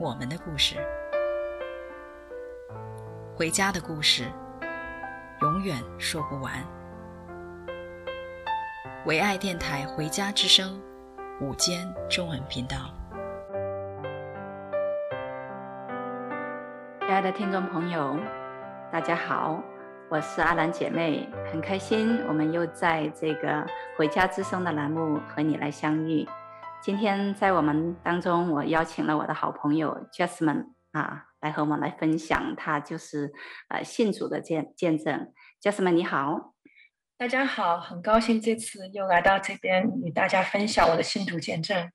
我们的故事，回家的故事，永远说不完。唯爱电台《回家之声》午间中文频道，亲爱的听众朋友，大家好，我是阿兰姐妹，很开心我们又在这个《回家之声》的栏目和你来相遇。今天在我们当中，我邀请了我的好朋友 Jasmine 啊。来和我们来分享，他就是呃信主的见见证。Jasmine 你好，大家好，很高兴这次又来到这边与大家分享我的信主见证。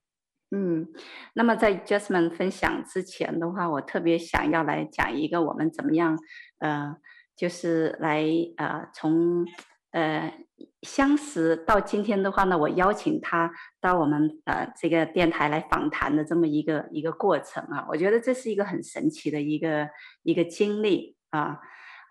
嗯，那么在 Jasmine 分享之前的话，我特别想要来讲一个我们怎么样呃，就是来呃从呃。相识到今天的话呢，我邀请他到我们呃这个电台来访谈的这么一个一个过程啊，我觉得这是一个很神奇的一个一个经历啊。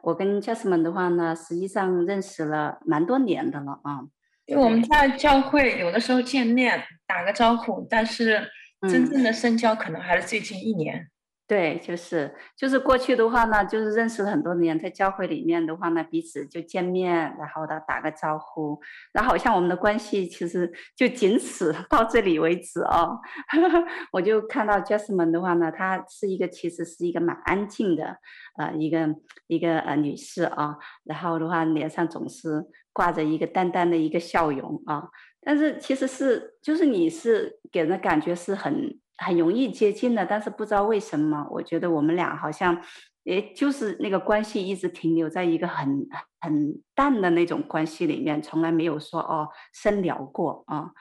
我跟 Jasmine 的话呢，实际上认识了蛮多年的了啊。因为我们在教会有的时候见面打个招呼，但是真正的深交可能还是最近一年。对，就是就是过去的话呢，就是认识了很多年，在教会里面的话呢，彼此就见面，然后呢打个招呼，然后好像我们的关系其实就仅此 到这里为止哦。我就看到 Jasmine 的话呢，她是一个其实是一个蛮安静的呃一个一个呃女士啊、然后的话脸上总是挂着一个淡淡的一个笑容啊、但是其实是就是你是给人的感觉是很。很容易接近的，但是不知道为什么，我觉得我们俩好像，也就是那个关系一直停留在一个很很淡的那种关系里面，从来没有说哦深聊过啊。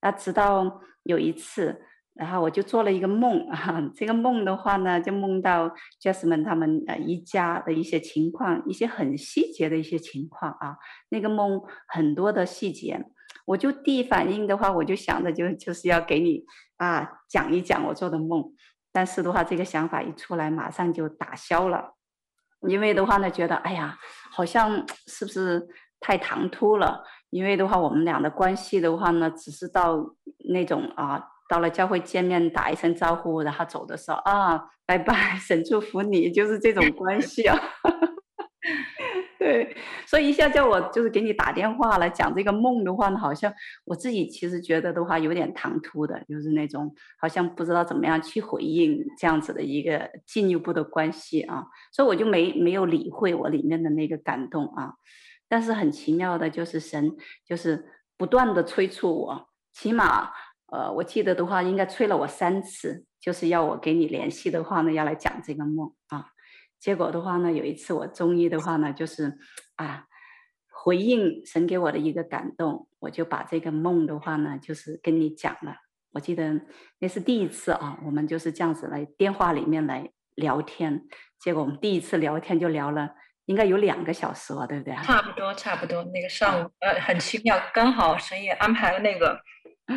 那直到有一次，然后我就做了一个梦啊，这个梦的话呢，就梦到 Jasmine 他们呃一家的一些情况，一些很细节的一些情况啊，那个梦很多的细节。我就第一反应的话，我就想着就就是要给你啊讲一讲我做的梦，但是的话，这个想法一出来，马上就打消了，因为的话呢，觉得哎呀，好像是不是太唐突了？因为的话，我们俩的关系的话呢，只是到那种啊，到了教会见面打一声招呼，然后走的时候啊，拜拜，神祝福你，就是这种关系啊。对，所以一下叫我就是给你打电话来讲这个梦的话呢，好像我自己其实觉得的话有点唐突的，就是那种好像不知道怎么样去回应这样子的一个进一步的关系啊，所以我就没没有理会我里面的那个感动啊。但是很奇妙的就是神就是不断的催促我，起码呃我记得的话应该催了我三次，就是要我给你联系的话呢，要来讲这个梦啊。结果的话呢，有一次我终于的话呢，就是啊，回应神给我的一个感动，我就把这个梦的话呢，就是跟你讲了。我记得那是第一次啊，我们就是这样子来电话里面来聊天。结果我们第一次聊天就聊了，应该有两个小时了，对不对？差不多，差不多。那个上午，呃，很奇妙，刚好神也安排了那个，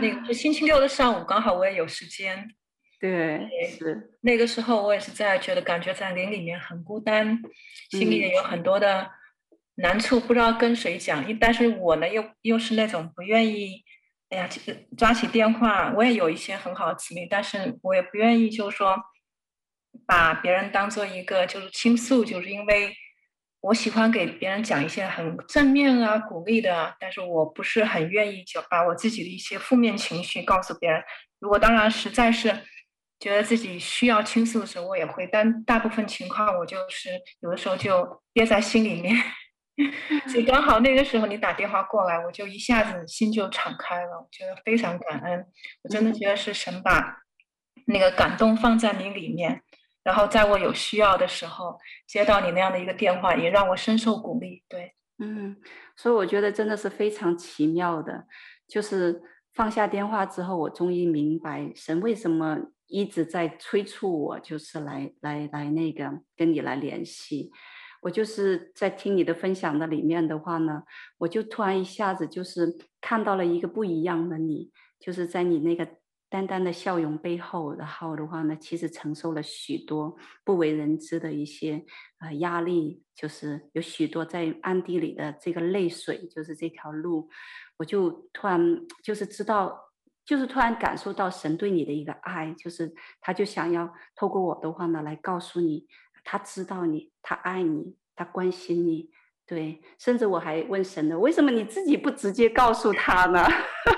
那个是星期六的上午，刚好我也有时间。对，是那个时候，我也是在觉得感觉在林里面很孤单，心里也有很多的难处，不知道跟谁讲。但是我呢，又又是那种不愿意，哎呀，抓起电话，我也有一些很好的姊妹，但是我也不愿意，就是说把别人当做一个就是倾诉，就是因为我喜欢给别人讲一些很正面啊、鼓励的，但是我不是很愿意就把我自己的一些负面情绪告诉别人。如果当然实在是。觉得自己需要倾诉的时候，我也会，但大部分情况我就是有的时候就憋在心里面。所以刚好那个时候你打电话过来，我就一下子心就敞开了，我觉得非常感恩。我真的觉得是神把那个感动放在你里面，然后在我有需要的时候接到你那样的一个电话，也让我深受鼓励。对，嗯，所以我觉得真的是非常奇妙的，就是。放下电话之后，我终于明白神为什么一直在催促我，就是来来来那个跟你来联系。我就是在听你的分享的里面的话呢，我就突然一下子就是看到了一个不一样的你，就是在你那个淡淡的笑容背后，然后的话呢，其实承受了许多不为人知的一些呃压力，就是有许多在暗地里的这个泪水，就是这条路，我就突然就是知道，就是突然感受到神对你的一个爱，就是他就想要透过我的话呢来告诉你。他知道你，他爱你，他关心你，对，甚至我还问神呢，为什么你自己不直接告诉他呢？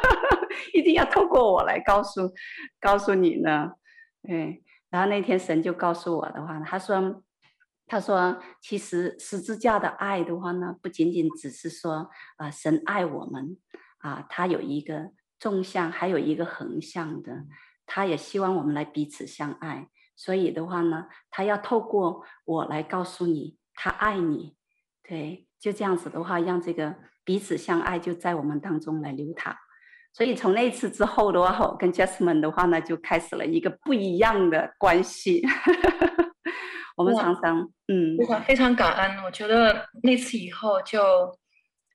一定要透过我来告诉，告诉你呢？对，然后那天神就告诉我的话，他说，他说，其实十字架的爱的话呢，不仅仅只是说啊、神爱我们啊，他有一个纵向，还有一个横向的，他也希望我们来彼此相爱。所以的话呢，他要透过我来告诉你，他爱你，对，就这样子的话，让这个彼此相爱就在我们当中来流淌。所以从那次之后的话，我跟 Jasmine 的话呢，就开始了一个不一样的关系。我们常常，嗯，非常非常感恩。我觉得那次以后就，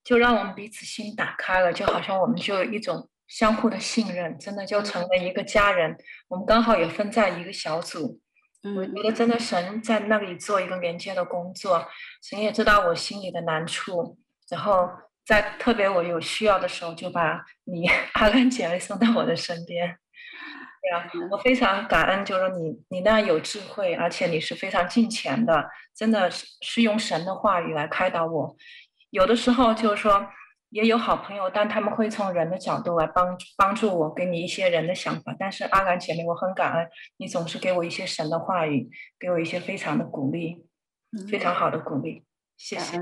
就就让我们彼此心打开了，就好像我们就有一种。相互的信任，真的就成了一个家人。嗯、我们刚好也分在一个小组，嗯、我觉得真的神在那里做一个连接的工作。神也知道我心里的难处，然后在特别我有需要的时候，就把你阿兰姐妹送到我的身边。对啊，我非常感恩，就是你你那样有智慧，而且你是非常敬虔的，真的是是用神的话语来开导我。有的时候就是说。也有好朋友，但他们会从人的角度来帮帮助我，给你一些人的想法。但是阿兰姐妹，我很感恩你总是给我一些神的话语，给我一些非常的鼓励，嗯、非常好的鼓励。谢谢。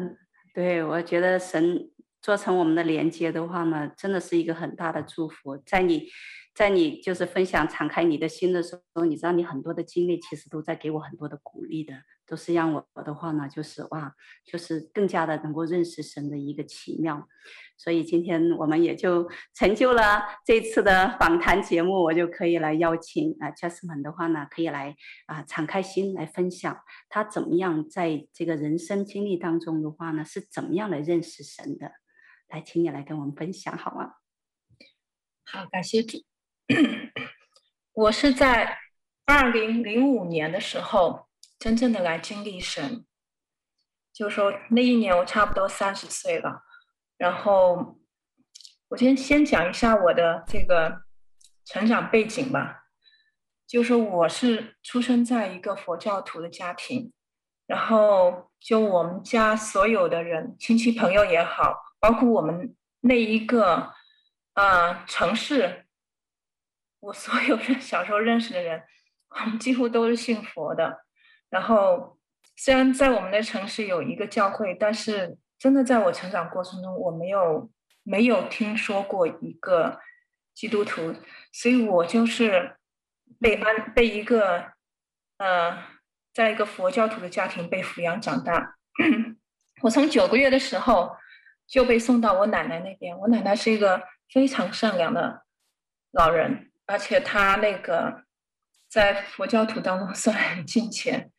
对，我觉得神做成我们的连接的话呢，真的是一个很大的祝福。在你，在你就是分享敞开你的心的时候，你知道你很多的经历其实都在给我很多的鼓励的。都是让我的话呢，就是哇，就是更加的能够认识神的一个奇妙，所以今天我们也就成就了这次的访谈节目，我就可以来邀请啊，Jasmine 的话呢，可以来啊敞开心来分享他怎么样在这个人生经历当中的话呢，是怎么样来认识神的，来，请你来跟我们分享好吗？好，感谢主。我是在二零零五年的时候。真正的来经历神，就是说那一年我差不多三十岁了。然后我先先讲一下我的这个成长背景吧。就是说我是出生在一个佛教徒的家庭，然后就我们家所有的人，亲戚朋友也好，包括我们那一个、呃、城市，我所有人 小时候认识的人，我们几乎都是信佛的。然后，虽然在我们的城市有一个教会，但是真的在我成长过程中，我没有没有听说过一个基督徒，所以我就是被安被一个呃，在一个佛教徒的家庭被抚养长大。我从九个月的时候就被送到我奶奶那边，我奶奶是一个非常善良的老人，而且她那个在佛教徒当中 算很近前。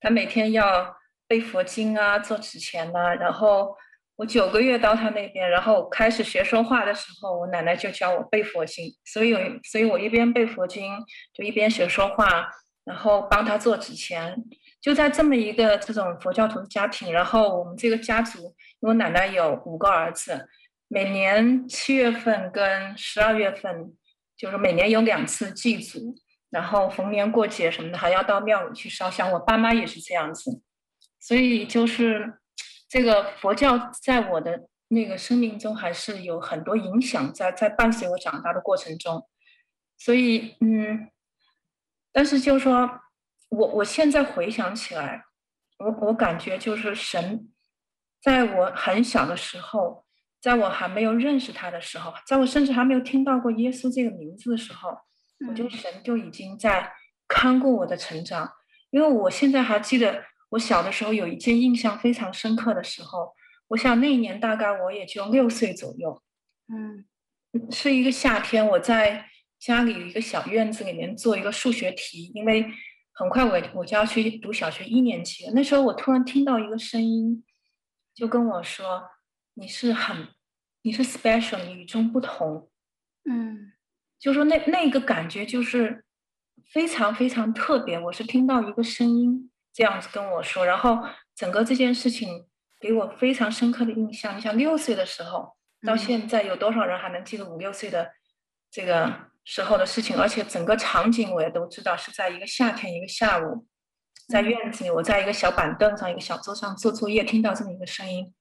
他每天要背佛经啊，做纸钱呐、然后我九个月到他那边，然后开始学说话的时候，我奶奶就教我背佛经。所以，所以我一边背佛经，就一边学说话，然后帮他做纸钱。就在这么一个这种佛教徒家庭，然后我们这个家族，我奶奶有五个儿子，每年七月份跟十二月份，就是每年有两次祭祖。然后逢年过节什么的，还要到庙里去烧香。我爸妈也是这样子，所以就是这个佛教在我的那个生命中还是有很多影响在，在伴随我长大的过程中。所以，嗯，但是就是说我我现在回想起来，我我感觉就是神在我很小的时候，在我还没有认识他的时候，在我甚至还没有听到过耶稣这个名字的时候。我觉得神就已经在看顾我的成长，因为我现在还记得我小的时候有一件印象非常深刻的时候，我想那一年大概我也就六岁左右，嗯，是一个夏天，我在家里有一个小院子里面做一个数学题，因为很快我我就要去读小学一年级了。那时候我突然听到一个声音，就跟我说：“你是很，你是 special，你与众不同。”嗯，就说那那个感觉就是非常非常特别。我是听到一个声音这样子跟我说，然后整个这件事情给我非常深刻的印象。你想六岁的时候。到现在有多少人还能记得五六岁的这个时候的事情？而且整个场景我也都知道，是在一个夏天一个下午，在院子里，我在一个小板凳上一个小桌上做作业，听到这么一个声音，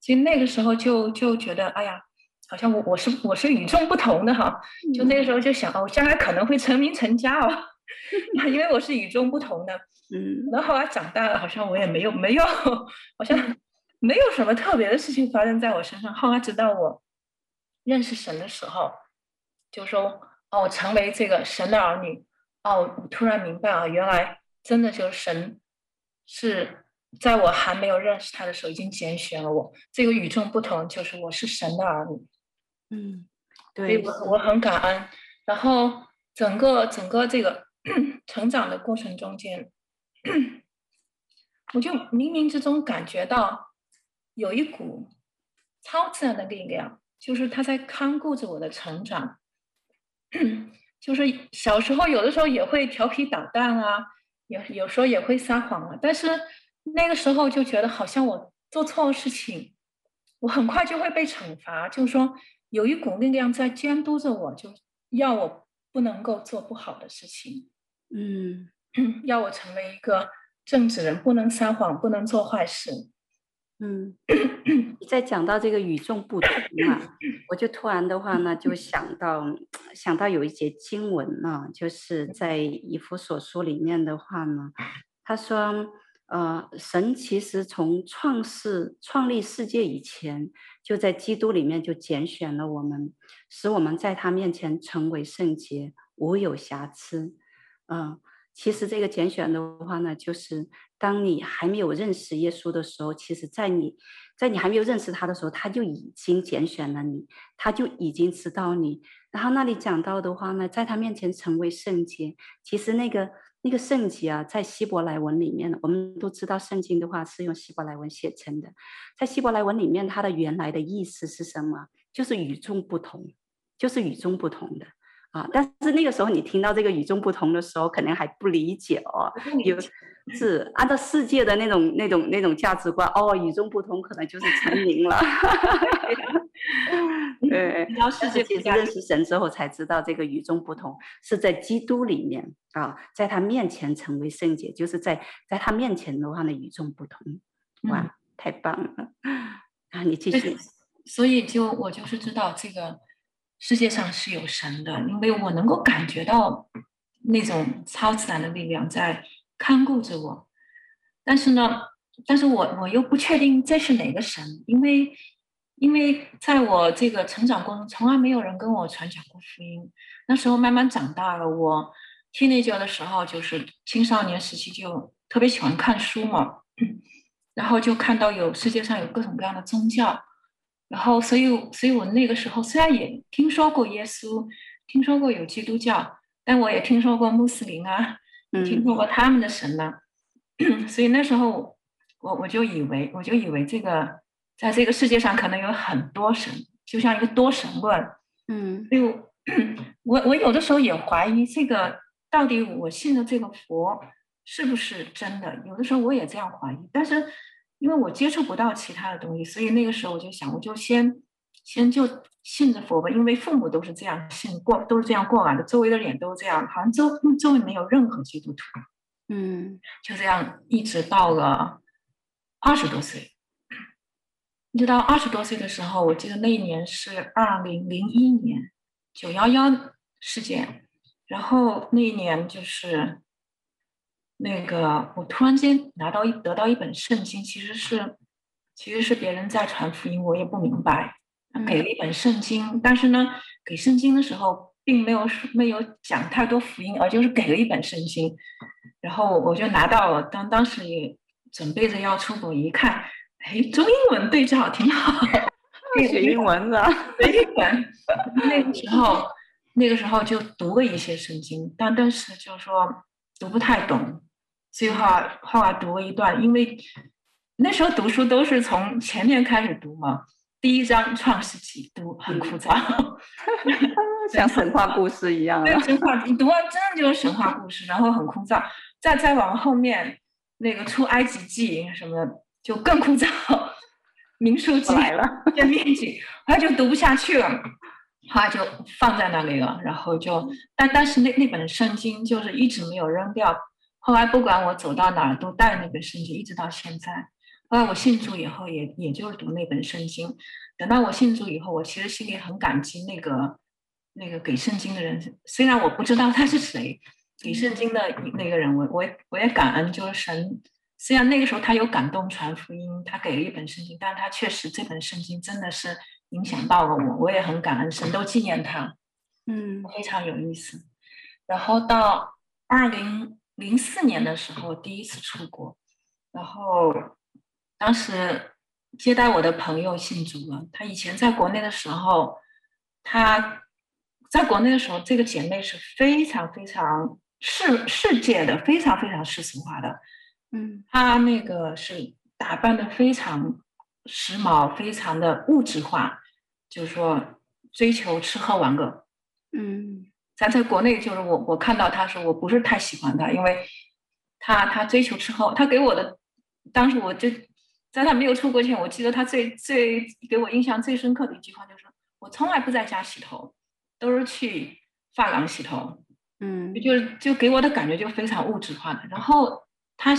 其实那个时候就就觉得，哎呀，好像我我是我是与众不同的哈，就那个时候就想，哦，我将来可能会成名成家哦，因为我是与众不同的。嗯，然后后来长大了，好像我也没有没有，好像。没有什么特别的事情发生在我身上。后来直到我认识神的时候，就说：“哦，我成为这个神的儿女。”哦，我突然明白啊，原来真的就是神是在我还没有认识他的时候已经拣选了我。这个与众不同，就是我是神的儿女。嗯，对，我我很感恩。然后整个整个这个 成长的过程中间，我就冥冥之中感觉到。有一股超自然的力量，就是他在看顾着我的成长。就是小时候有的时候也会调皮捣蛋啊，有有时候也会撒谎啊，但是那个时候就觉得好像我做错了事情，我很快就会被惩罚。就是说有一股力量在监督着我，就要我不能够做不好的事情。嗯，要我成为一个正直人，不能撒谎，不能做坏事。嗯，你在讲到这个与众不同啊，我就突然的话呢，就想到想到有一节经文呢，就是在以弗所书里面的话呢，他说，呃，神其实从创世创立世界以前，就在基督里面就拣选了我们，使我们在他面前成为圣洁，无有瑕疵。嗯、其实这个拣选的话呢，就是。当你还没有认识耶稣的时候，其实，在你，在你还没有认识他的时候，他就已经拣选了你，他就已经知道你。然后那里讲到的话呢，在他面前成为圣洁，其实那个那个圣洁啊，在希伯来文里面，我们都知道圣经的话是用希伯来文写成的，在希伯来文里面，它的原来的意思是什么？就是与众不同，就是与众不同的。啊！但是那个时候你听到这个与众不同的时候，可能还不理解哦。有是按照世界的那种、那种、那种价值观哦，与众不同可能就是成名了。对，到世界其实认识神之后才知道，这个与众不同是在基督里面啊，在他面前成为圣洁，就是在在他面前的话呢，与众不同。哇，嗯、太棒了！啊，你继续。所以就我就是知道这个。世界上是有神的，因为我能够感觉到那种超自然的力量在看顾着我。但是呢，但是我我又不确定这是哪个神，因为因为在我这个成长过程中，从来没有人跟我传讲过福音。那时候慢慢长大了，我 teenager 的时候，就是青少年时期，就特别喜欢看书嘛，然后就看到有世界上有各种各样的宗教。然后，所以，所以我那个时候虽然也听说过耶稣，听说过有基督教，但我也听说过穆斯林啊，听说过他们的神呢、啊。嗯、所以那时候，我我就以为，我就以为这个，在这个世界上可能有很多神，就像一个多神论。嗯，所以我 我我有的时候也怀疑这个到底我信的这个佛是不是真的？有的时候我也这样怀疑，但是。因为我接触不到其他的东西，所以那个时候我就想，我就先先就信着佛吧。因为父母都是这样信过，都是这样过来的，周围的人都是这样，好像周周围没有任何基督徒。嗯，就这样一直到了二十多岁，一直到二十多岁的时候，我记得那一年是二零零一年九幺幺事件，然后那一年就是。那个，我突然间拿到一得到一本圣经，其实是其实是别人在传福音，我也不明白。他给了一本圣经，但是呢，给圣经的时候并没有没有讲太多福音，而就是给了一本圣经，然后我就拿到了。当当时也准备着要出国，一看，哎，中英文对照挺好，学英文的，学英文。那个时候，那个时候就读了一些圣经，但但是就是说读不太懂，所以话后来读了一段，因为那时候读书都是从前面开始读嘛。第一章创世纪读很枯燥，像神话故事一样。对，神话你读完真的就是神话故事，然后很枯燥。再再往后面，那个出埃及记什么的就更枯燥。民数记来了，见面记，后来就读不下去了，后来就放在那里了。然后就，但但是那那本圣经就是一直没有扔掉。后来不管我走到哪儿，都带那本圣经，一直到现在。后来我信主以后也，也也就是读那本圣经。等到我信主以后，我其实心里很感激那个那个给圣经的人，虽然我不知道他是谁，给圣经的那个人，我我我也感恩，就是神。虽然那个时候他有感动传福音，他给了一本圣经，但他确实这本圣经真的是影响到了我，我也很感恩，神都纪念他，嗯，非常有意思。然后到二零零四年的时候，第一次出国，然后。当时接待我的朋友姓朱了。他以前在国内的时候，他在国内的时候，这个姐妹是非常非常世世界的，非常非常世俗化的。嗯，她那个是打扮的非常时髦，非常的物质化，就是说追求吃喝玩乐。嗯，咱在国内就是我我看到他时候，我不是太喜欢他，因为他他追求之后，他给我的当时我就。在他没有出国前，我记得他最最给我印象最深刻的一句话就是：“我从来不在家洗头，都是去发廊洗头。”嗯，就就给我的感觉就非常物质化的。然后他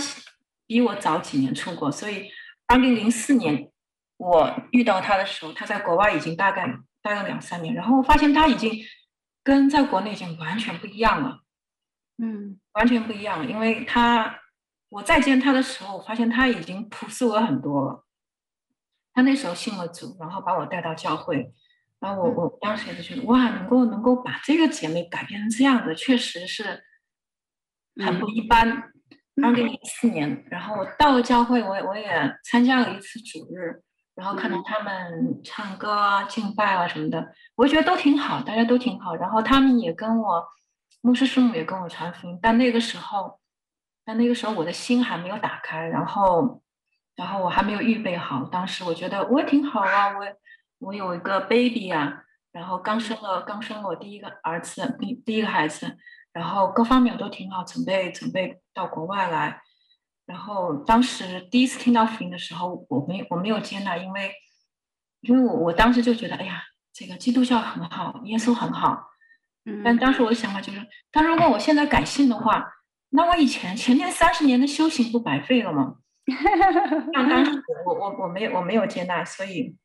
比我早几年出国，所以二零零四年我遇到他的时候，他在国外已经大概待了两三年。然后我发现他已经跟在国内已经完全不一样了，嗯，完全不一样了，因为他。我再见他的时候，我发现他已经朴素了很多了。他那时候信了主，然后把我带到教会，然后我我当时也就觉得哇，能够能够把这个姐妹改变成这样子，确实是很不一般。二零零四年，然后我到了教会，我我也参加了一次主日，然后看到他们唱歌啊、敬拜啊什么的，我觉得都挺好，大家都挺好。然后他们也跟我牧师师母也跟我传福音，但那个时候。但那个时候我的心还没有打开，然后，然后我还没有预备好。当时我觉得我也挺好啊，我我有一个 baby 啊，然后刚生了刚生了我第一个儿子，第第一个孩子，然后各方面都挺好，准备准备到国外来。然后当时第一次听到福音的时候，我没我没有接纳，因为因为我我当时就觉得，哎呀，这个基督教很好，耶稣很好。但当时我的想法就是，但如果我现在改信的话。那我以前前面三十年的修行不白费了吗？那当时我我我没有我没有接纳，所以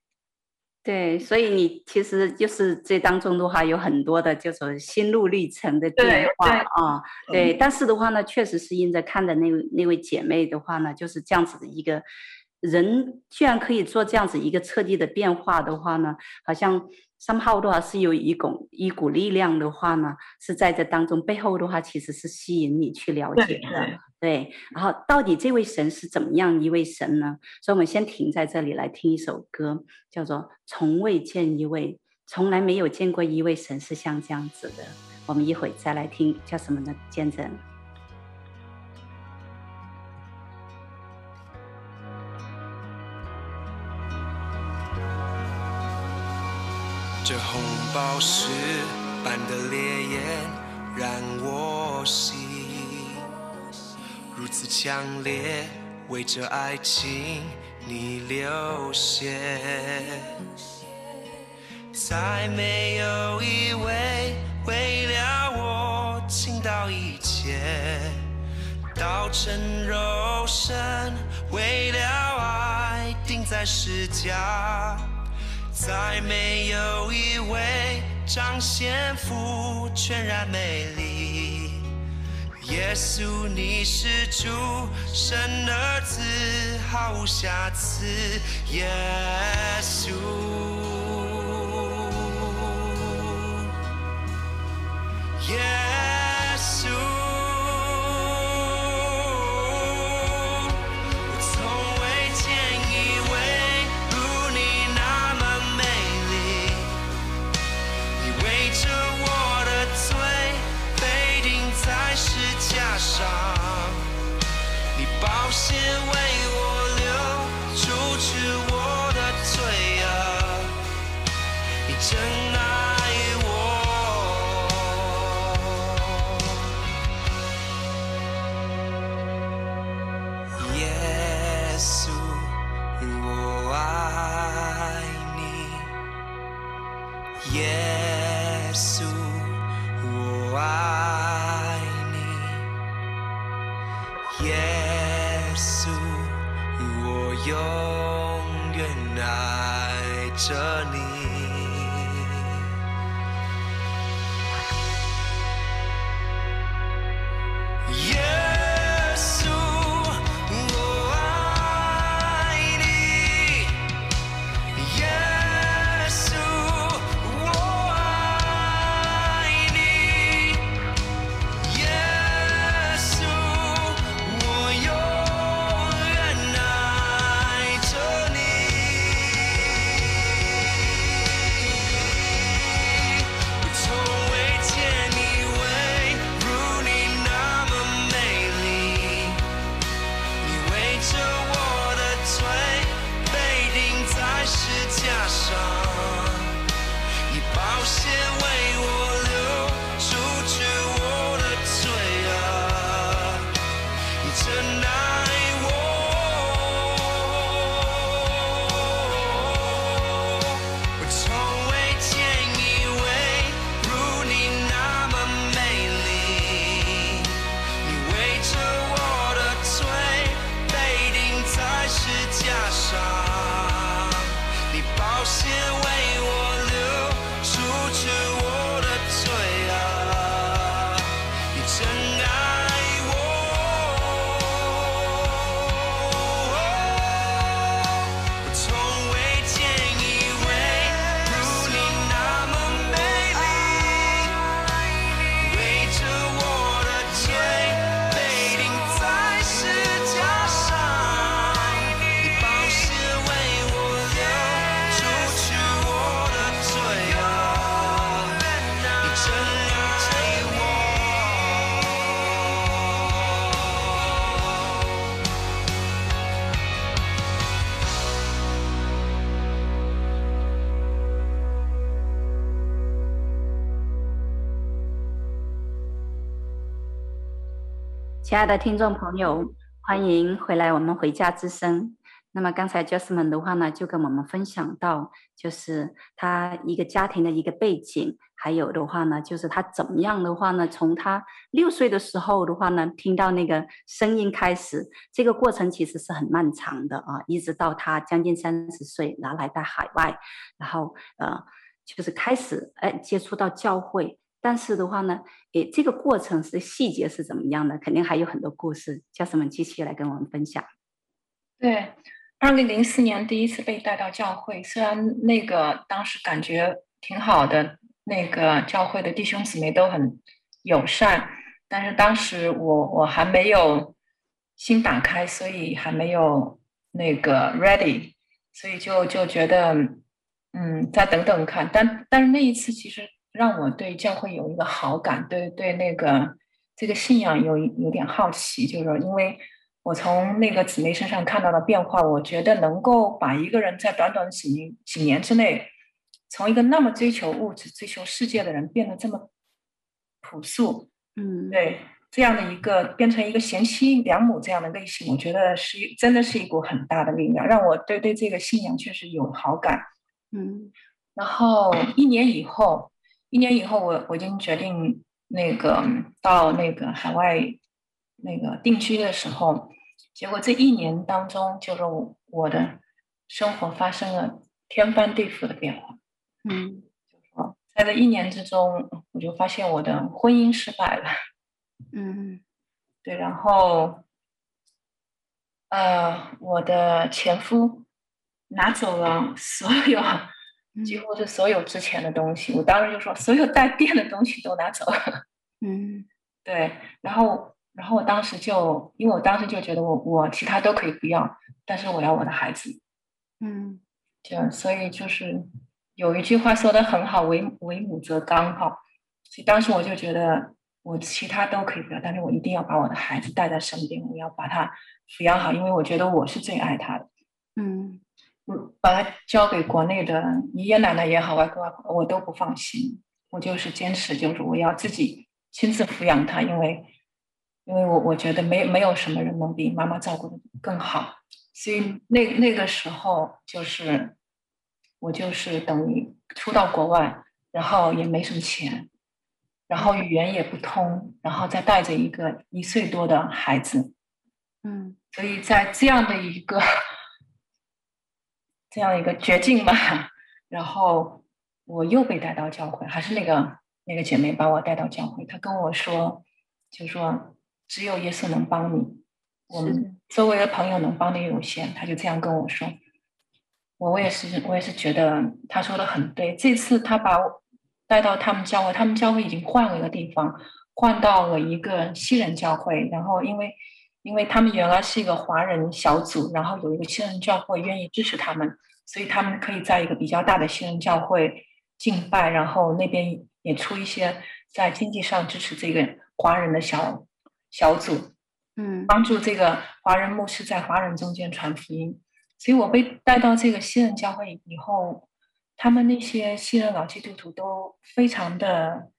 对，所以你其实就是这当中的话有很多的叫做心路历程的变化啊，对，但是的话呢，确实是因着看的那位那位姐妹的话呢，就是这样子的一个人，居然可以做这样子一个彻底的变化的话呢，好像。Somehow 的话是有一股一股力量的话呢，是在这当中背后的话其实是吸引你去了解的，对，对。然后到底这位神是怎么样一位神呢？所以我们先停在这里来听一首歌，叫做《从未见一位》，从来没有见过一位神是像这样子的。我们一会再来听叫什么呢？见证。红宝石般的烈焰燃我心，如此强烈，为这爱情你流血，再没有一位为了我倾倒一切，道成肉身，为了爱钉在十架。再没有一位彰显父全然美丽，耶稣你是主神儿子毫无瑕疵，耶稣，耶。着你。亲爱的听众朋友，欢迎回来！我们回家之声。那么刚才 Jasmine 的话呢，就跟我们分享到，就是他一个家庭的一个背景，还有的话呢，就是他怎么样的话呢，从他六岁的时候的话呢，听到那个声音开始，这个过程其实是很漫长的啊，一直到他将近三十岁，拿来到海外，然后呃，就是开始哎接触到教会。但是的话呢，诶，这个过程是细节是怎么样的？肯定还有很多故事，叫什么继续来跟我们分享。对，二零零四年第一次被带到教会，虽然那个当时感觉挺好的，那个教会的弟兄姊妹都很友善，但是当时我我还没有心打开，所以还没有那个 ready，所以就就觉得嗯，再等等看。但但是那一次其实。让我对教会有一个好感，对对那个这个信仰有有点好奇，就是说，因为我从那个姊妹身上看到的变化，我觉得能够把一个人在短短几年几年之内，从一个那么追求物质、追求世界的人，变得这么朴素，嗯，对，这样的一个变成一个贤妻良母这样的类型，我觉得是真的是一股很大的力量，让我对对这个信仰确实有好感，嗯，然后一年以后。一年以后我，我我已经决定那个到那个海外那个定居的时候，结果这一年当中，就是我的生活发生了天翻地覆的变化。嗯，就说，在这一年之中，我就发现我的婚姻失败了。嗯，对，然后，呃，我的前夫拿走了所有。几乎是所有之前的东西，我当时就说，所有带电的东西都拿走。嗯，对，然后，然后我当时就，因为我当时就觉得我我其他都可以不要，但是我要我的孩子。嗯，这样所以就是有一句话说的很好，为为母则刚哈，所以当时我就觉得，我其他都可以不要，但是我一定要把我的孩子带在身边，我要把他抚养好，因为我觉得我是最爱他的。嗯，把他交给国内的爷爷奶奶也好，外公外婆，我都不放心。我就是坚持，就是我要自己亲自抚养他，因为，因为我我觉得没没有什么人能比妈妈照顾的更好。所以那那个时候，就是我就是等于出到国外，然后也没什么钱。然后语言也不通，然后再带着一个一岁多的孩子，嗯，所以在这样的一个这样一个绝境吧，然后我又被带到教会，还是那个那个姐妹把我带到教会，她跟我说，就说只有耶稣能帮你，我们周围的朋友能帮你有限，她就这样跟我说，我我也是我也是觉得他说的很对，这次他把我。带到他们教会，他们教会已经换了一个地方，换到了一个西人教会。然后，因为因为他们原来是一个华人小组，然后有一个新人教会愿意支持他们，所以他们可以在一个比较大的新人教会敬拜。然后那边也出一些在经济上支持这个华人的小小组，嗯，帮助这个华人牧师在华人中间传福音。所以我被带到这个新人教会以后。他们那些新人老基督徒都非常的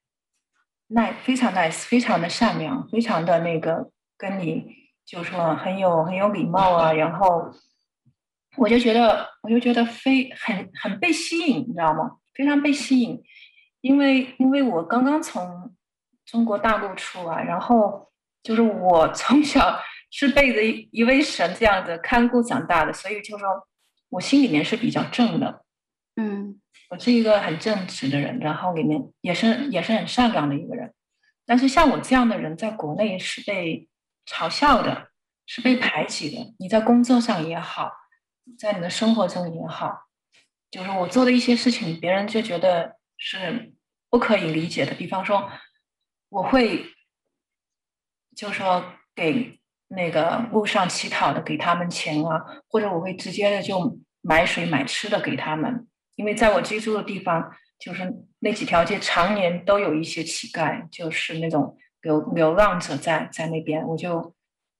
nice，非常 nice，非常的善良，非常的那个跟你就是说很有很有礼貌啊。然后我就觉得，我就觉得非很很被吸引，你知道吗？非常被吸引，因为因为我刚刚从中国大陆出来，然后就是我 从小是被着一位神这样子看顾长大的，所以就说我心里面是比较正的。嗯，我是一个很正直的人，然后里面也是也是很善良的一个人。但是像我这样的人，在国内是被嘲笑的，是被排挤的。你在工作上也好，在你的生活中也好，就是我做的一些事情，别人就觉得是不可以理解的。比方说，我会就说给那个路上乞讨的给他们钱啊，或者我会直接的就买水买吃的给他们。因为在我居住的地方，就是那几条街常年都有一些乞丐，就是那种流流浪者在在那边，我就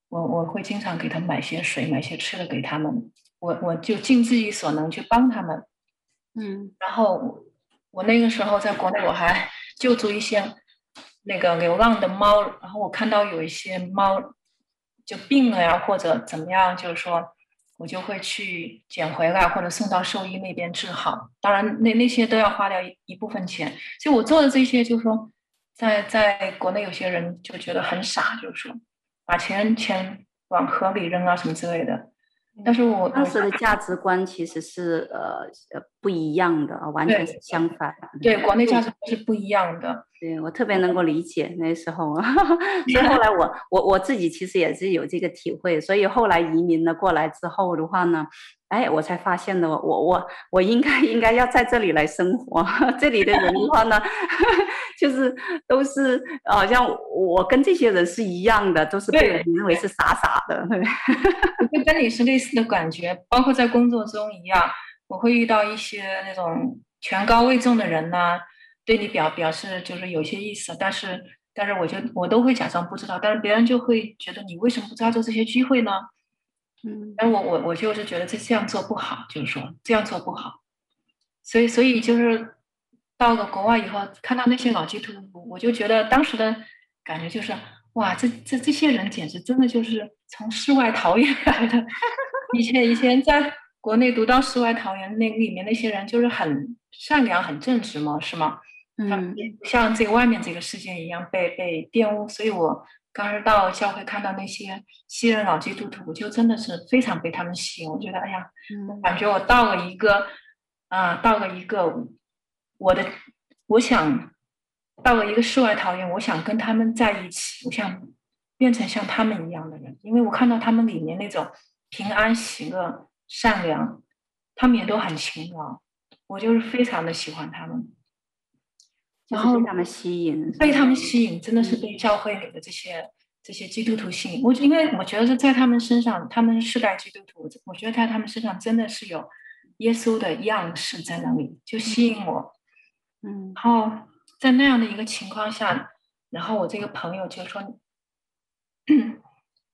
我我会经常给他们买些水，买些吃的给他们，我我就尽自己所能去帮他们，嗯，然后我那个时候在国内我还救助一些那个流浪的猫，然后我看到有一些猫就病了呀，或者怎么样，就是说。我就会去捡回来，或者送到兽医那边治好。当然，那那些都要花掉一一部分钱。所以我做的这些，就是说，在在国内有些人就觉得很傻，就是说，把钱钱往河里扔啊什么之类的。但是我当时的价值观其实是呃呃不一样的，完全是相反。对，对，国内价值观是不一样的。对，我特别能够理解那时候，所以后来我我我自己其实也是有这个体会，所以后来移民了过来之后的话呢。哎，我才发现的，我我我应该应该要在这里来生活。这里的人的话呢，就是都是好像我跟这些人是一样的，都是被人认为是傻傻的。对，就跟你是类似的感觉，包括在工作中一样，我会遇到一些那种权高位重的人呢，对你表表示就是有些意思，但是但是我就我都会假装不知道，但是别人就会觉得你为什么不抓住这些机会呢？嗯，但我我我就是觉得这这样做不好，就是说这样做不好，所以所以就是到了国外以后，看到那些老基督徒，我就觉得当时的感觉就是哇，这这这些人简直真的就是从世外桃源来的。以前以前在国内读到世外桃源那里面那些人就是很善良、很正直嘛，是吗？嗯，像这个外面这个世界一样被被玷污，所以我。刚是到教会看到那些西人老基督徒，我就真的是非常被他们吸引。我觉得，哎呀，感觉我到了一个，啊、呃，到了一个我的，我想到了一个世外桃源，我想跟他们在一起，我想变成像他们一样的人，因为我看到他们里面那种平安、喜乐、善良，他们也都很勤劳，我就是非常的喜欢他们。然后被他们吸引，被他们吸引，真的是被教会里的这些、嗯、这些基督徒吸引。我因为我觉得是在他们身上，他们是世代基督徒，我觉得在他们身上真的是有耶稣的样式在那里，就吸引我。嗯，然后在那样的一个情况下，然后我这个朋友就说：“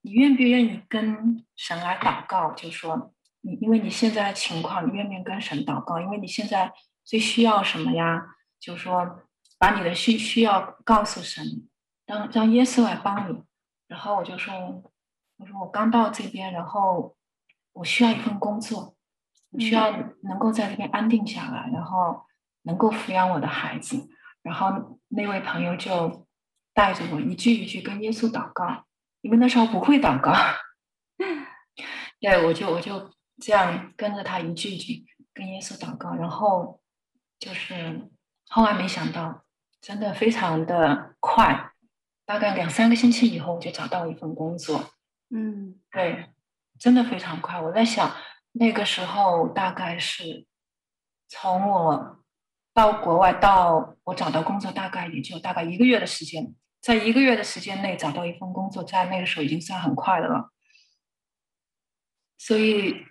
你愿不愿意跟神来祷告？就说你，因为你现在的情况，你愿不愿意跟神祷告？因为你现在最需要什么呀？就说把你的需需要告诉神，让让耶稣来帮你。”然后我就说：“我说我刚到这边，然后我需要一份工作，我需要能够在这边安定下来，然后能够抚养我的孩子。”然后那位朋友就带着我一句一句跟耶稣祷告，因为那时候不会祷告。对，我就我就这样跟着他一句一句跟耶稣祷告，然后就是后来没想到，真的非常的快，大概两三个星期以后我就找到一份工作。嗯，对，真的非常快。我在想那个时候大概是从我。到国外，到我找到工作，大概也就大概一个月的时间，在一个月的时间内找到一份工作，在那个时候已经算很快的了。所以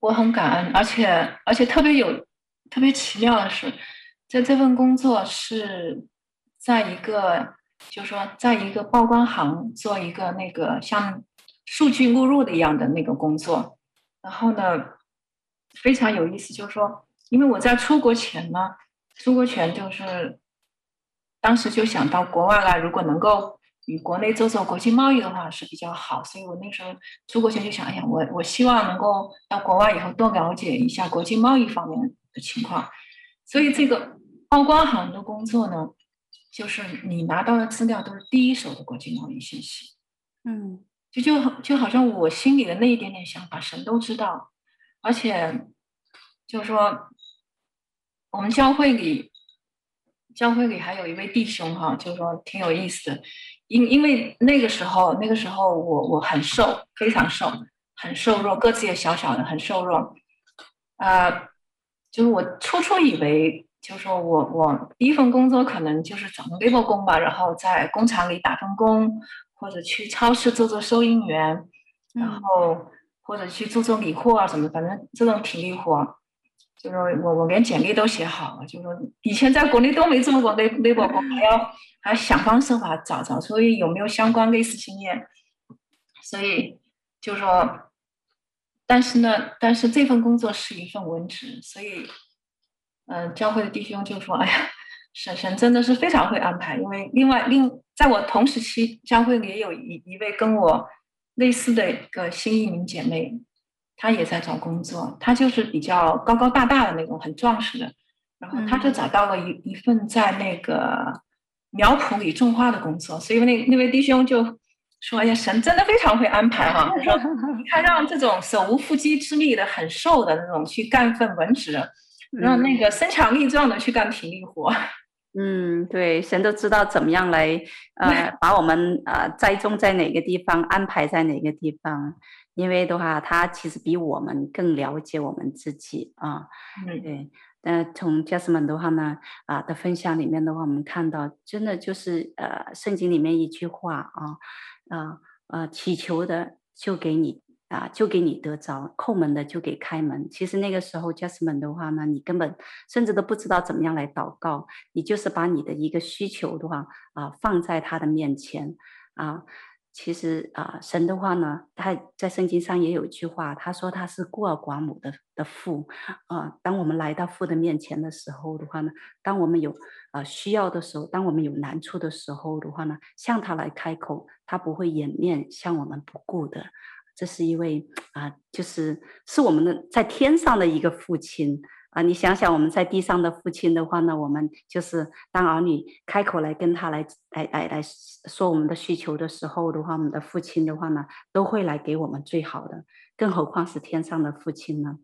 我很感恩，而且而且特别有特别奇妙的是，在这份工作是在一个，就是说，在一个报关行做一个那个像数据录入的一样的那个工作，然后呢，非常有意思，就是说。因为我在出国前呢，出国前就是当时就想到国外来，如果能够与国内做做国际贸易的话是比较好，所以我那时候出国前就想，哎呀，我我希望能够到国外以后多了解一下国际贸易方面的情况。所以这个报关行的工作呢，就是你拿到的资料都是第一手的国际贸易信息，嗯，就就就好像我心里的那一点点想法，神都知道，而且就是说。我们教会里，教会里还有一位弟兄哈，就是说挺有意思的，因因为那个时候，那个时候我我很瘦，非常瘦，很瘦弱，个子也小小的，很瘦弱，啊、呃，就是我初初以为，就是说我我第一份工作可能就是找个 labor 工吧，然后在工厂里打份工，或者去超市做做收银员，然后或者去做做理货啊什么，反正这种体力活。就是我，我连简历都写好了。就是说，以前在国内都没做过微微博，还要还想方设法找找，所以有没有相关类似经验？所以就是说，但是呢，但是这份工作是一份文职，所以，嗯、教会的弟兄就说：“哎呀，婶婶真的是非常会安排。”因为另外另在我同时期，教会里也有一一位跟我类似的一个新移民姐妹。他也在找工作，他就是比较高高大大的那种，很壮实的。然后他就找到了一一份在那个苗圃里种花的工作。所以那那位弟兄就说：“哎呀，神真的非常会安排哈！他让这种手无缚鸡之力的、很瘦的那种去干份文职，让那个身强力壮的去干体力活。”嗯，对，神都知道怎么样来呃 把我们呃栽种在哪个地方，安排在哪个地方。因为的话，他其实比我们更了解我们自己啊。嗯，对。那从 Jasmine 的话呢，啊的分享里面的话，我们看到真的就是呃，圣经里面一句话啊，啊呃，祈求的就给你啊，就给你得着；叩门的就给开门。其实那个时候 Jasmine 的话呢，你根本甚至都不知道怎么样来祷告，你就是把你的一个需求的话啊放在他的面前啊。其实啊，神的话呢，他在圣经上也有一句话，他说他是孤儿寡母的的父啊。当我们来到父的面前的时候的话呢，当我们有啊需要的时候，当我们有难处的时候的话呢，向他来开口，他不会掩面向我们不顾的。这是一位啊，就是是我们的在天上的一个父亲。啊，你想想，我们在地上的父亲的话呢，我们就是当儿女开口来跟他来来来来说我们的需求的时候的话，我们的父亲的话呢，都会来给我们最好的，更何况是天上的父亲呢？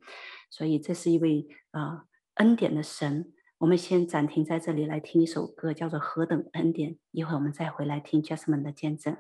所以这是一位呃恩典的神。我们先暂停在这里来听一首歌，叫做《何等恩典》，一会儿我们再回来听 Jasmine 的见证。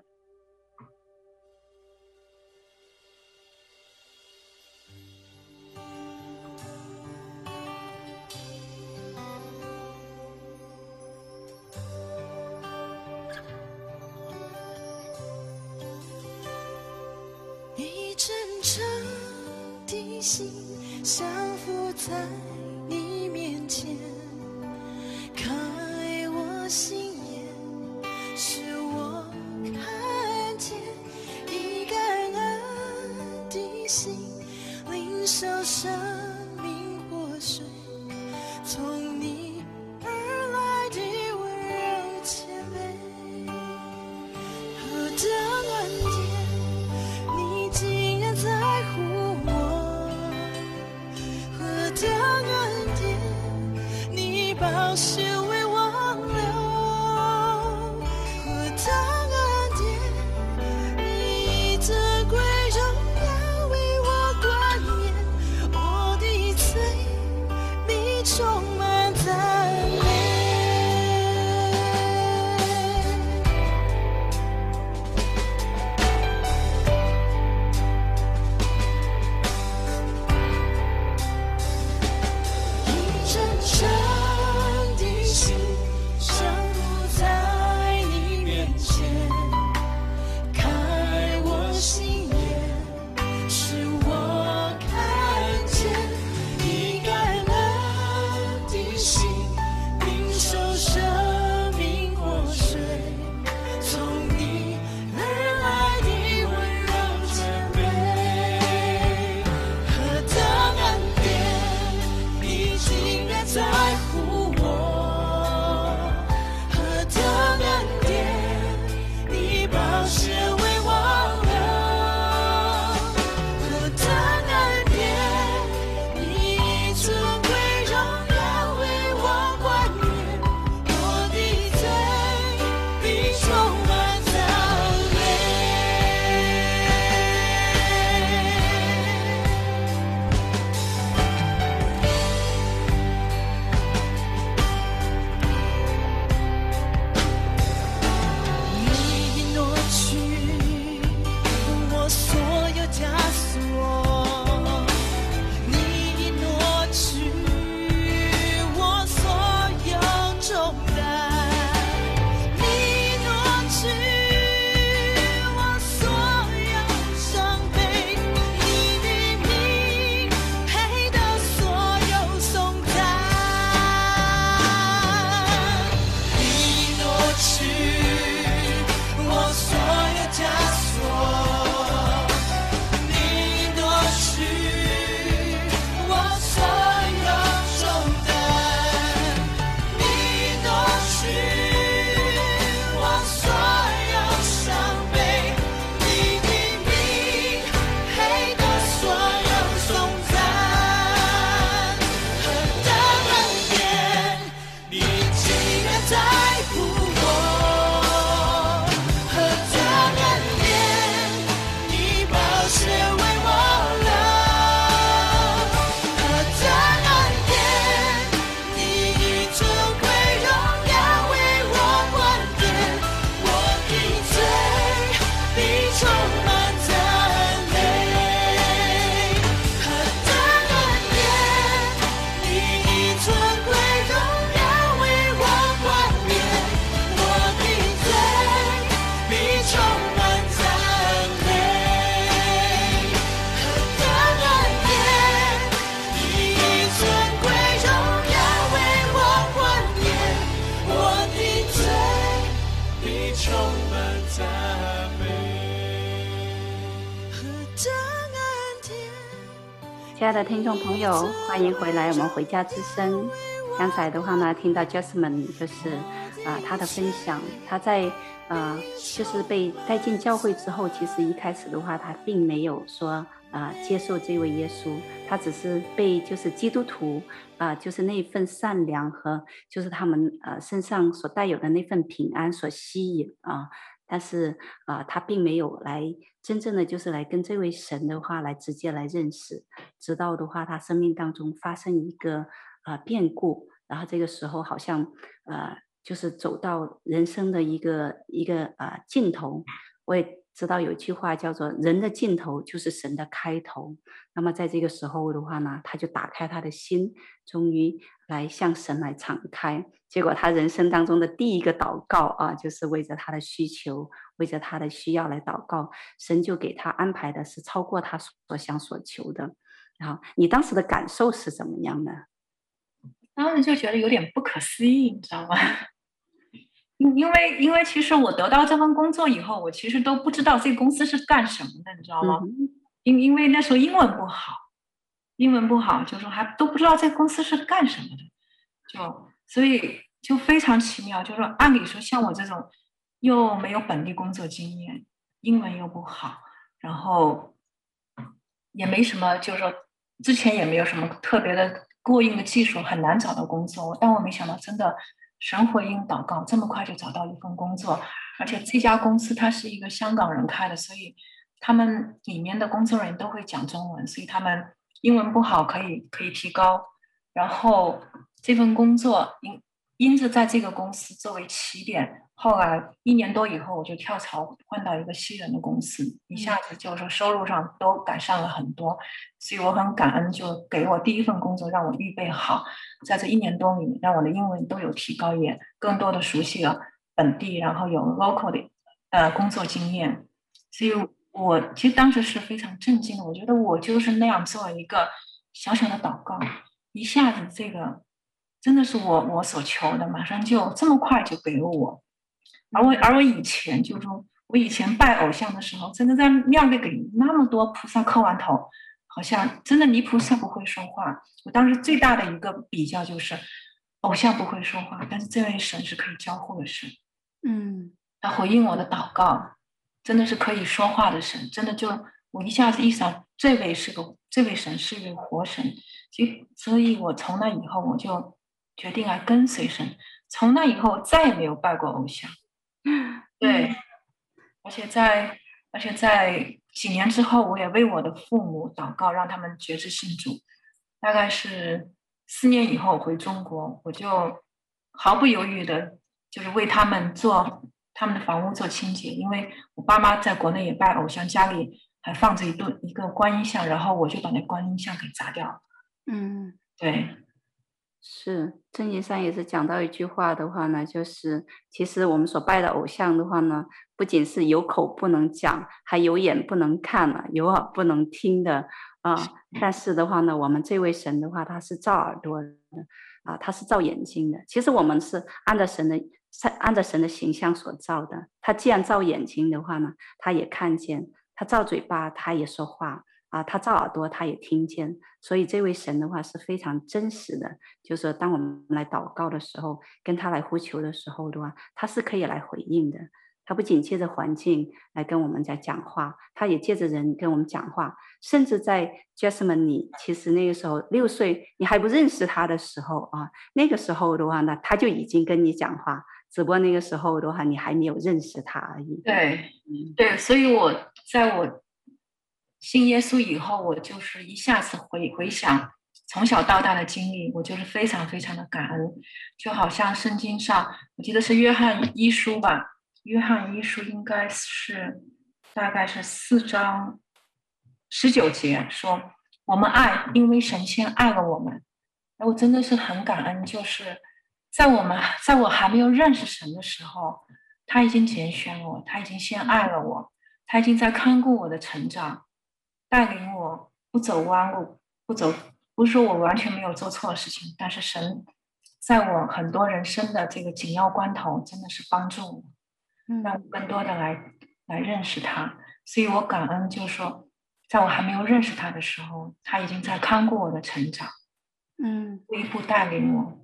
亲的听众朋友，欢迎回来，我们回家之声。刚才的话呢，听到 Jasmine 就是啊，他的分享，他在啊，就是被带进教会之后，其实一开始的话，他并没有说啊接受这位耶稣，他只是被就是基督徒啊，就是那份善良和就是他们呃身上所带有的那份平安所吸引啊。但是啊，他并没有来真正的就是来跟这位神的话来直接来认识，直到的话他生命当中发生一个啊变故，然后这个时候好像呃就是走到人生的一个一个啊尽头。我也知道有一句话叫做“人的尽头就是神的开头”。那么在这个时候的话呢，他就打开他的心，终于来向神来敞开。结果他人生当中的第一个祷告啊，就是为着他的需求，为着他的需要来祷告，神就给他安排的是超过他所想所求的。然后你当时的感受是怎么样呢？当时就觉得有点不可思议，你知道吗？因因为因为其实我得到这份工作以后，我其实都不知道这个公司是干什么的，你知道吗？因、嗯、因为那时候英文不好，英文不好，就说还都不知道这公司是干什么的，就。所以就非常奇妙，就说，按理说像我这种又没有本地工作经验，英文又不好，然后也没什么，就是说之前也没有什么特别的过硬的技术，很难找到工作。但我没想到，真的神回应祷告，这么快就找到一份工作，而且这家公司它是一个香港人开的，所以他们里面的工作人员都会讲中文，所以他们英文不好可以可以提高。然后这份工作因因着在这个公司作为起点，后来一年多以后我就跳槽换到一个西人的公司，一下子就是说收入上都改善了很多，所以我很感恩，就给我第一份工作让我预备好，在这一年多里面让我的英文都有提高，也更多的熟悉了本地，然后有 local 的呃工作经验，所以我其实当时是非常震惊的，我觉得我就是那样做一个小小的祷告。一下子，这个真的是我我所求的，马上就这么快就给了我。而我而我以前就说，我以前拜偶像的时候，真的在庙里给那么多菩萨磕完头，好像真的离菩萨不会说话。我当时最大的一个比较就是，偶像不会说话，但是这位神是可以交互的神。嗯，他回应我的祷告，真的是可以说话的神，真的就我一下子意识到，这位是个这位神是一位活神。所以，所以我从那以后，我就决定来跟随神。从那以后，再也没有拜过偶像。对，而且在，而且在几年之后，我也为我的父母祷告，让他们觉知信主。大概是四年以后回中国，我就毫不犹豫的，就是为他们做他们的房屋做清洁，因为我爸妈在国内也拜偶像，家里还放着一对一个观音像，然后我就把那观音像给砸掉了。嗯，对，是正经上也是讲到一句话的话呢，就是其实我们所拜的偶像的话呢，不仅是有口不能讲，还有眼不能看了，有耳不能听的啊。但是的话呢，我们这位神的话，他是造耳朵的啊，他是造眼睛的。其实我们是按照神的按照神的形象所造的。他既然造眼睛的话呢，他也看见；他造嘴巴，他也说话。啊，他造耳朵，他也听见，所以这位神的话是非常真实的。就是说，当我们来祷告的时候，跟他来呼求的时候的话，他是可以来回应的。他不仅借着环境来跟我们在讲话，他也借着人跟我们讲话。甚至在 Jasmine，你其实那个时候六岁，你还不认识他的时候啊，那个时候的话呢，他就已经跟你讲话，只不过那个时候的话，你还没有认识他而已。对，对，所以我在我。信耶稣以后，我就是一下子回回想从小到大的经历，我就是非常非常的感恩，就好像圣经上，我记得是约翰一书吧，约翰一书应该是大概是四章十九节说，我们爱，因为神先爱了我们。我真的是很感恩，就是在我们在我还没有认识神的时候，他已经拣选我，他已经先爱了我，他已经在看顾我的成长。带领我不走弯路，不走，不是说我完全没有做错事情，但是神在我很多人生的这个紧要关头，真的是帮助我，让我更多的来来认识他。所以我感恩，就是说，在我还没有认识他的时候，他已经在看顾我的成长，嗯，一步一步带领我。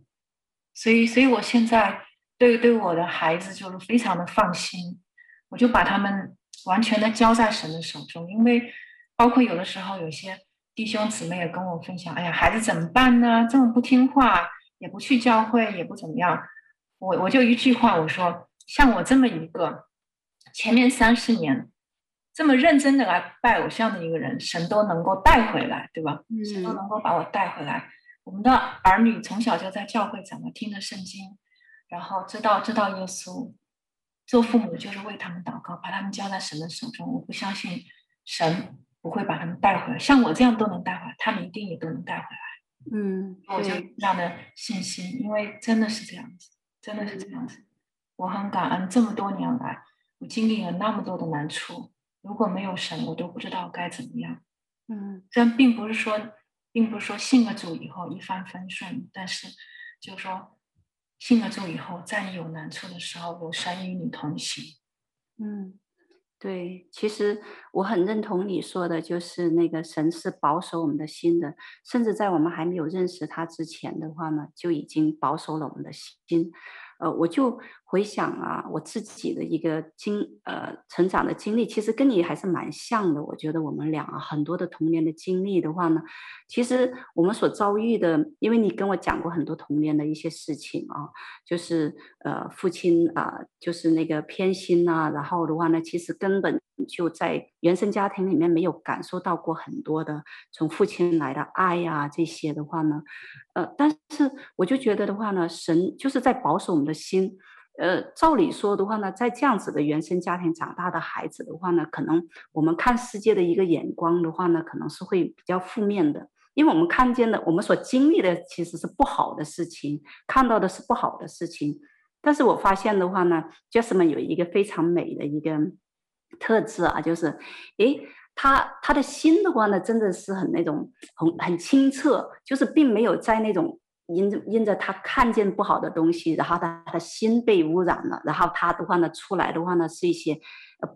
所以，所以我现在对对我的孩子就是非常的放心，我就把他们完全的交在神的手中，因为。包括有的时候，有些弟兄姊妹也跟我分享：“哎呀，孩子怎么办呢？这么不听话，也不去教会，也不怎么样。”我我就一句话，我说：“像我这么一个前面三十年这么认真的来拜偶像的一个人，神都能够带回来，对吧？神都能够把我带回来。我们的儿女从小就在教会怎么，听着圣经，然后知道知道耶稣。做父母就是为他们祷告，把他们交在神的手中。我不相信神。”不会把他们带回来，像我这样都能带回来，他们一定也都能带回来。嗯，我就这样的信心，因为真的是这样子，真的是这样子。我很感恩这么多年来，我经历了那么多的难处，如果没有神，我都不知道该怎么样。嗯，虽然并不是说，并不是说信了主以后一帆风顺，但是就是说信了主以后，在你有难处的时候，有神与你同行。嗯。对，其实我很认同你说的，就是那个神是保守我们的心的，甚至在我们还没有认识他之前的话呢，就已经保守了我们的心。呃，我就回想啊，我自己的一个经呃成长的经历，其实跟你还是蛮像的。我觉得我们俩，很多的童年的经历的话呢，其实我们所遭遇的，因为你跟我讲过很多童年的一些事情啊，就是呃父亲啊，就是那个偏心呐，然后的话呢，其实根本就在原生家庭里面没有感受到过很多的从父亲来的爱呀，这些的话呢，呃，但是我就觉得的话呢，神就是在保守我们的心。呃，照理说的话呢，在这样子的原生家庭长大的孩子的话呢，可能我们看世界的一个眼光的话呢，可能是会比较负面的，因为我们看见的，我们所经历的其实是不好的事情，看到的是不好的事情。但是我发现的话呢，Jasmine 有一个非常美的一个特质啊，就是，诶，他他的心的话呢，真的是很那种很很清澈，就是并没有在那种。因着因着他看见不好的东西，然后他的心被污染了，然后他的话呢，出来的话呢，是一些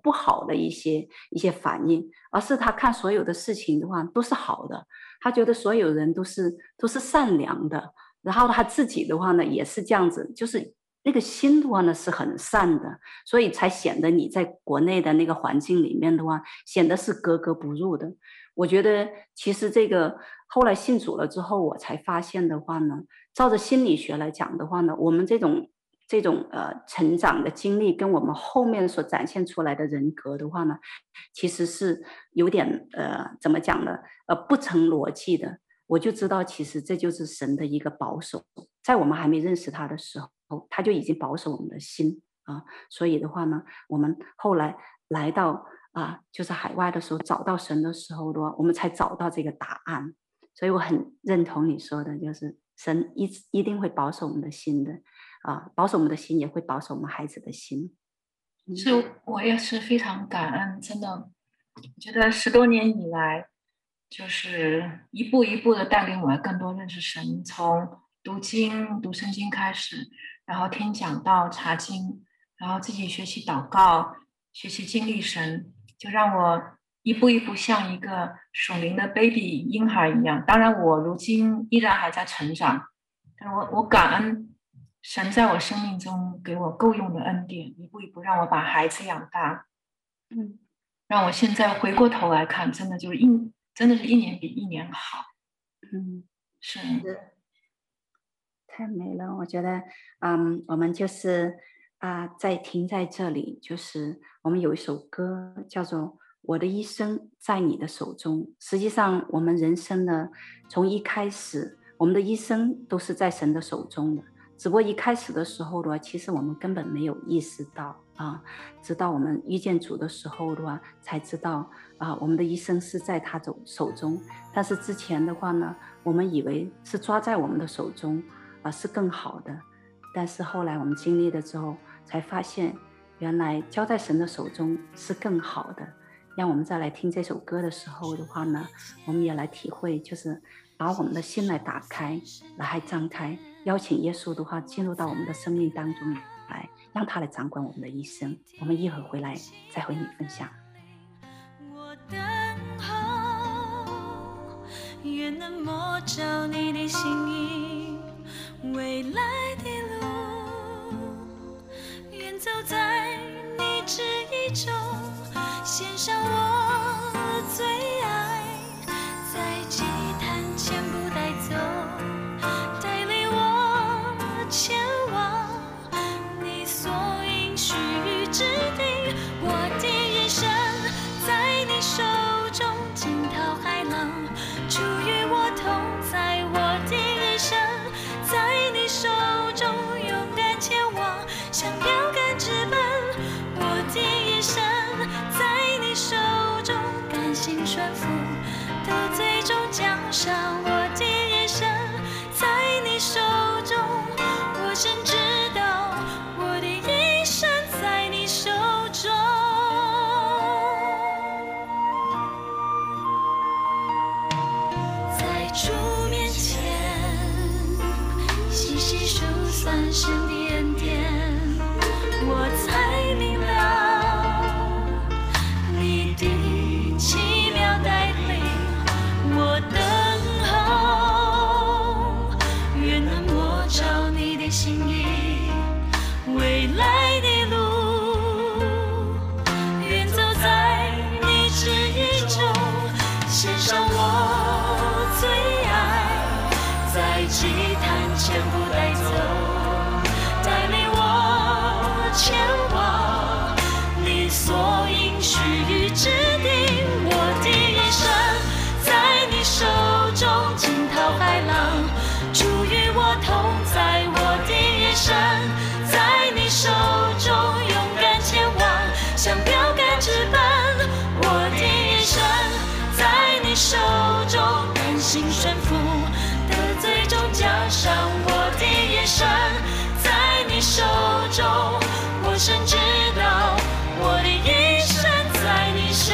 不好的一些一些反应，而是他看所有的事情的话都是好的，他觉得所有人都是都是善良的，然后他自己的话呢也是这样子，就是那个心的话呢是很善的，所以才显得你在国内的那个环境里面的话显得是格格不入的。我觉得其实这个。后来信主了之后，我才发现的话呢，照着心理学来讲的话呢，我们这种这种呃成长的经历，跟我们后面所展现出来的人格的话呢，其实是有点呃怎么讲呢？呃不成逻辑的。我就知道，其实这就是神的一个保守，在我们还没认识他的时候，他就已经保守我们的心啊。所以的话呢，我们后来来到啊，就是海外的时候，找到神的时候的话，我们才找到这个答案。所以我很认同你说的，就是神一一定会保守我们的心的，啊，保守我们的心也会保守我们孩子的心。是，我也是非常感恩，真的，我觉得十多年以来，就是一步一步的带领我更多认识神，从读经、读圣经开始，然后听讲道、查经，然后自己学习祷告、学习经历神，就让我。一步一步像一个属灵的 baby 婴孩一样。当然，我如今依然还在成长，但我我感恩神在我生命中给我够用的恩典，一步一步让我把孩子养大。嗯，让我现在回过头来看，真的就是一真的是一年比一年好。嗯，是的，太美了。我觉得，嗯，我们就是啊，在停在这里，就是我们有一首歌叫做。我的一生在你的手中。实际上，我们人生呢，从一开始，我们的一生都是在神的手中的。只不过一开始的时候的话，其实我们根本没有意识到啊，直到我们遇见主的时候的话，才知道啊，我们的一生是在他手手中。但是之前的话呢，我们以为是抓在我们的手中啊，是更好的。但是后来我们经历了之后，才发现原来交在神的手中是更好的。让我们再来听这首歌的时候的话呢，我们也来体会，就是把我们的心来打开，来张开，邀请耶稣的话进入到我们的生命当中来，让他来掌管我们的一生。我们一会儿回来再和你分享。我等候，愿能摸着你的心意，未来的路，远走在你旨意中。献上我最爱，在祭坛前不带走，带领我前往你所应许之地。我的人生在你手我的人生，在你手中，我深知你，未来。深知道我的一生在你手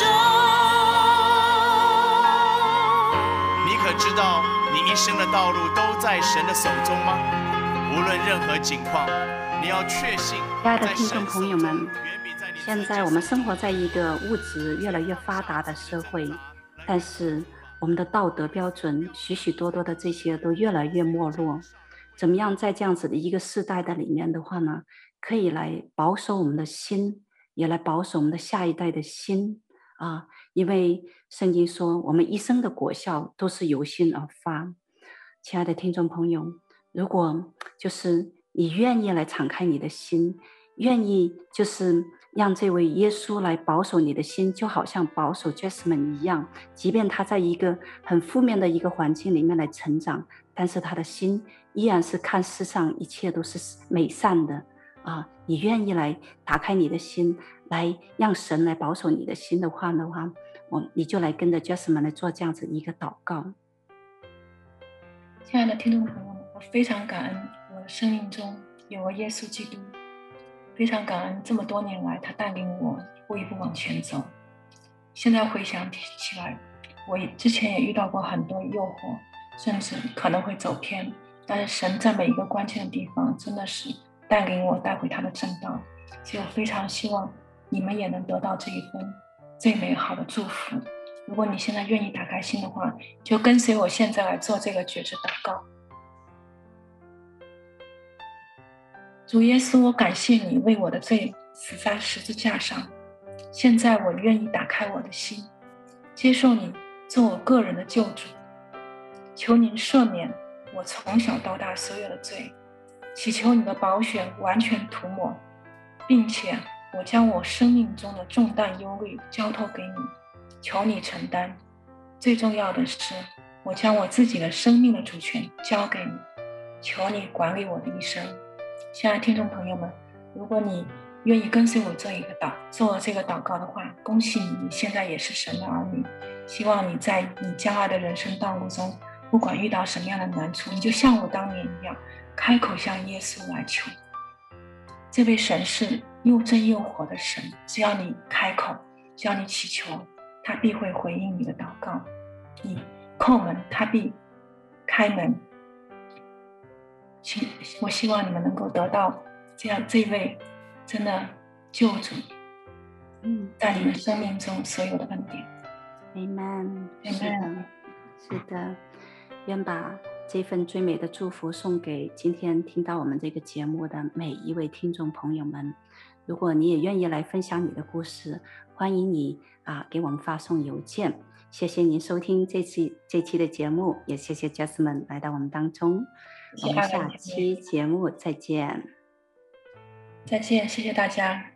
中。你可知道你一生的道路都在神的手中吗？无论任何境况，你要确信。亲爱的听众朋友们。现在我们生活在一个物质越来越发达的社会，但是我们的道德标准许许多多的这些都越来越没落。怎么样在这样子的一个时代的里面的话呢，可以来保守我们的心，也来保守我们的下一代的心啊？因为圣经说，我们一生的果效都是由心而发。亲爱的听众朋友，如果就是你愿意来敞开你的心，愿意就是。让这位耶稣来保守你的心，就好像保守 Jasmine 一样。即便他在一个很负面的一个环境里面来成长，但是他的心依然是看世上一切都是美善的啊！你愿意来打开你的心，来让神来保守你的心的话的话，我你就来跟着 Jasmine 来做这样子一个祷告。亲爱的听众朋友们，我非常感恩我的生命中有了耶稣基督。非常感恩，这么多年来，他带领我一步一步往前走。现在回想起来，我之前也遇到过很多诱惑，甚至可能会走偏。但是神在每一个关键的地方，真的是带领我带回他的正道。所以我非常希望你们也能得到这一份最美好的祝福。如果你现在愿意打开心的话，就跟随我现在来做这个决志祷告。主耶稣，我感谢你为我的罪死在十字架上。现在我愿意打开我的心，接受你做我个人的救主。求您赦免我从小到大所有的罪，祈求你的宝血完全涂抹，并且我将我生命中的重担忧虑交托给你，求你承担。最重要的是，我将我自己的生命的主权交给你，求你管理我的一生。亲爱的听众朋友们，如果你愿意跟随我做一个祷，做这个祷告的话，恭喜你，你现在也是神的儿女。希望你在你将来的人生道路中，不管遇到什么样的难处，你就像我当年一样，开口向耶稣来求。这位神是又真又活的神，只要你开口，只要你祈求，他必会回应你的祷告。你叩门，他必开门。请，我希望你们能够得到这样这位真的救主，嗯，在你们生命中所有的恩典。Amen。是的，是的，愿把这份最美的祝福送给今天听到我们这个节目的每一位听众朋友们。如果你也愿意来分享你的故事，欢迎你啊给我们发送邮件。谢谢您收听这期这期的节目，也谢谢 Jasmine 来到我们当中。我们下期节目再见。再见，谢谢大家。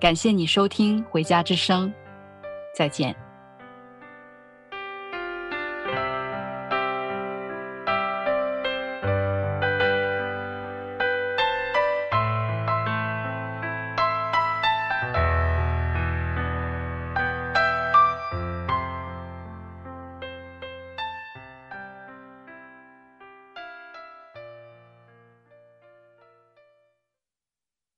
感谢你收听《回家之声》，再见。